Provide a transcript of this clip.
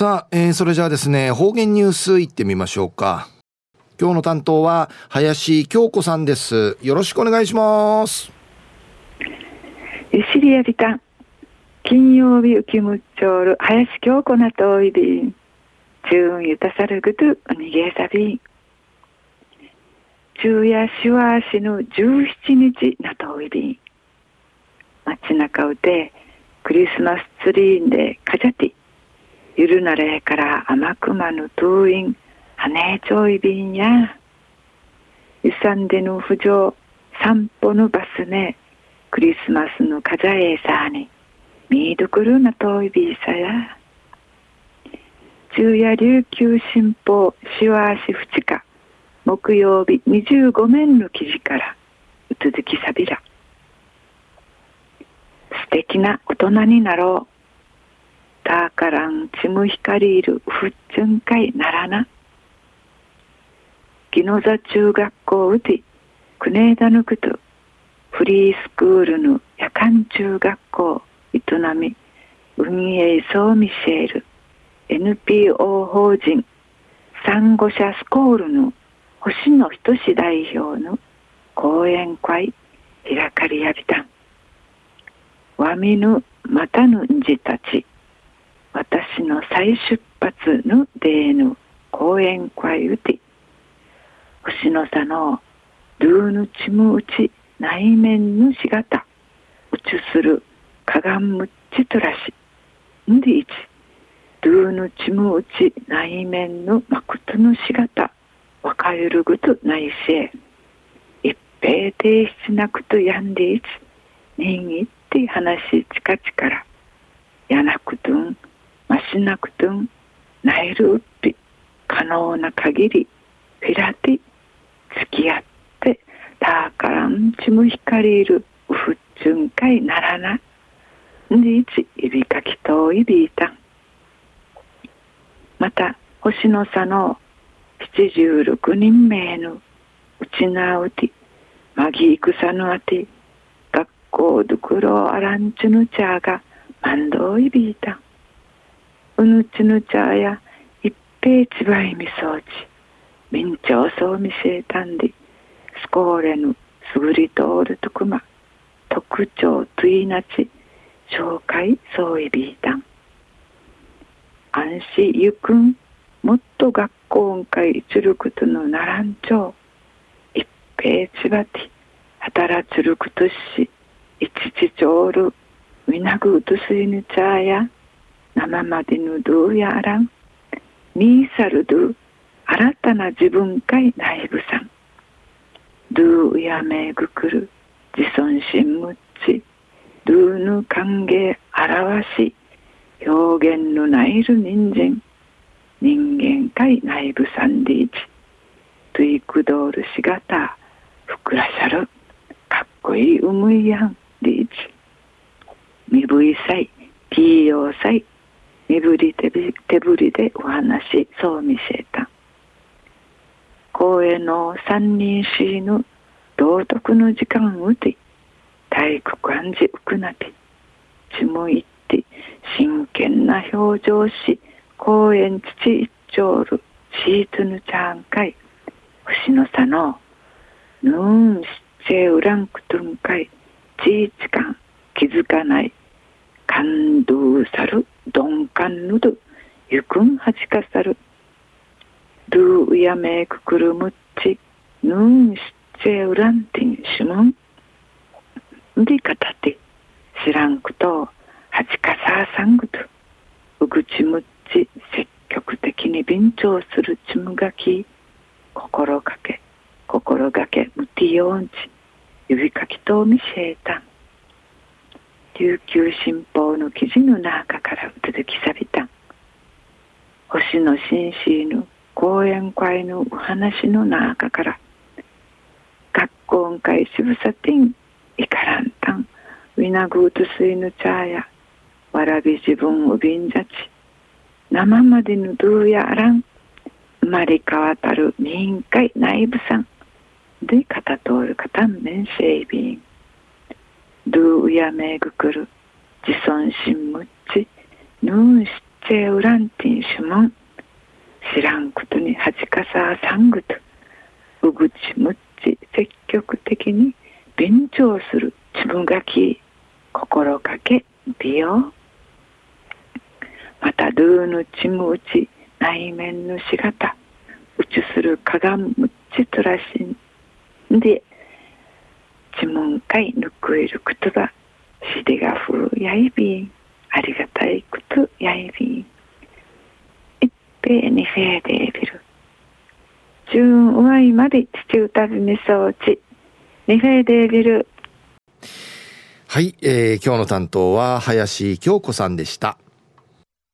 さあ、えー、それじゃあですね、方言ニュースいってみましょうか。今日の担当は林京子さんです。よろしくお願いします。ゆしりやびた。金曜日浮きむっちょる林京子なといびん。中ゆたさるぐとにげさびん。昼夜しわしぬ17日なといびん。街中うてクリスマスツリーでかじゃてゆるなれから甘くまぬトゥーイン、はねちょいびんや。ゆさんでぬ浮上、散歩のバスね、クリスマスのかざえさに、みーどくるなといびいさや。昼夜琉球新報しわしふちか、木曜日25面の記事から、うつづきさびら。素敵な大人になろう。たからんちむひかりいるふっちゅんかいならな。ギノザ中学校うて、くねえだぬくと、フリースクールの夜間中学校営み、運営総ミシェール、NPO 法人、サンゴ社スコールの星野仁代表の講演会開かりやびたん。わみぬまたぬんじたち、私の再出発のデーヌ講演会うて星の差のルーヌチムウチ内面のしがたうちするかがんむっちとらしんでいちルーヌチムウチ内面のまことのしがたわかゆるぐと内せ一平提出なくとやんでいち人いって話ちかちからしなくとんなえるうっぴ可能な限りフィラティ付き合ってたからんちむ光いるうふっちゅんかいならな。にいちいびかきといびいたまた星の差の七十六人名のうちなうてまぎいくさのあて学校どくろあらんちゅぬちゃがまんどいびいたうぬちぬちゃや一平ちばいみそうち明朝そうみせいたんでスコーレぬすぐり通るとくま。特徴といなち紹介そういびいたん。安心ゆくんもっと学校んかいちるくとのならんちょう。一平ちばて働ちるくとしいちちちょうるみなぐうとすいぬちゃや。生までぬどうやらんミーサルドゥ新たな自分かい内部さん。ドゥやめぐくる自尊心むっち。ドゥヌ歓迎表し表現のないる人参。人間かい内部さんでいち。トゥイクドールしがたふくらしゃる。かっこいいうむいやんでいち。みぶいさいピーヨーさい身振り手振りでお話そう見せた。公園の三人しぬ道徳の時間うて体育感じうくなてちむいって真剣な表情し公園父一丁るシートヌちゃんかい星の差のぬんしせうらんくとんかいちいちかん気づかない鈍感ぬどゆくんはじかさる。ルーウヤメククルムッチヌンシチェウランティンシュムンでかたて知らんくとはじかささんぐと。うぐちむっち積極的に便調するちむがき心がけ心がけむてよんち。指かきとみせたん。琉球新報の記事の中から続きさびた。星野紳士の講演会のお話の中から学校会しぶさてんいからんたんウィナグートスイヌチャーやわらび自分をびんじゃち生までのドゥーやあらん生まれ変わたる民会内部さんで片通る方面整備員ドゥウヤメグクル自尊心ムッチヌーンシッチェウランティンシュモン。知らんことに恥かささんぐと。うぐちむっち積極的に勉強する自分がき心かけ美容またルーヌチムウチ内面のしがたうちするかがむっちとらしんで自問会ぬくえることばしでがふうやいびん。ありがたいことやいびん。一平にフェーデービル純うわいまで父歌びみそうちにフェーデービルはい、えー、今日の担当は林京子さんでした。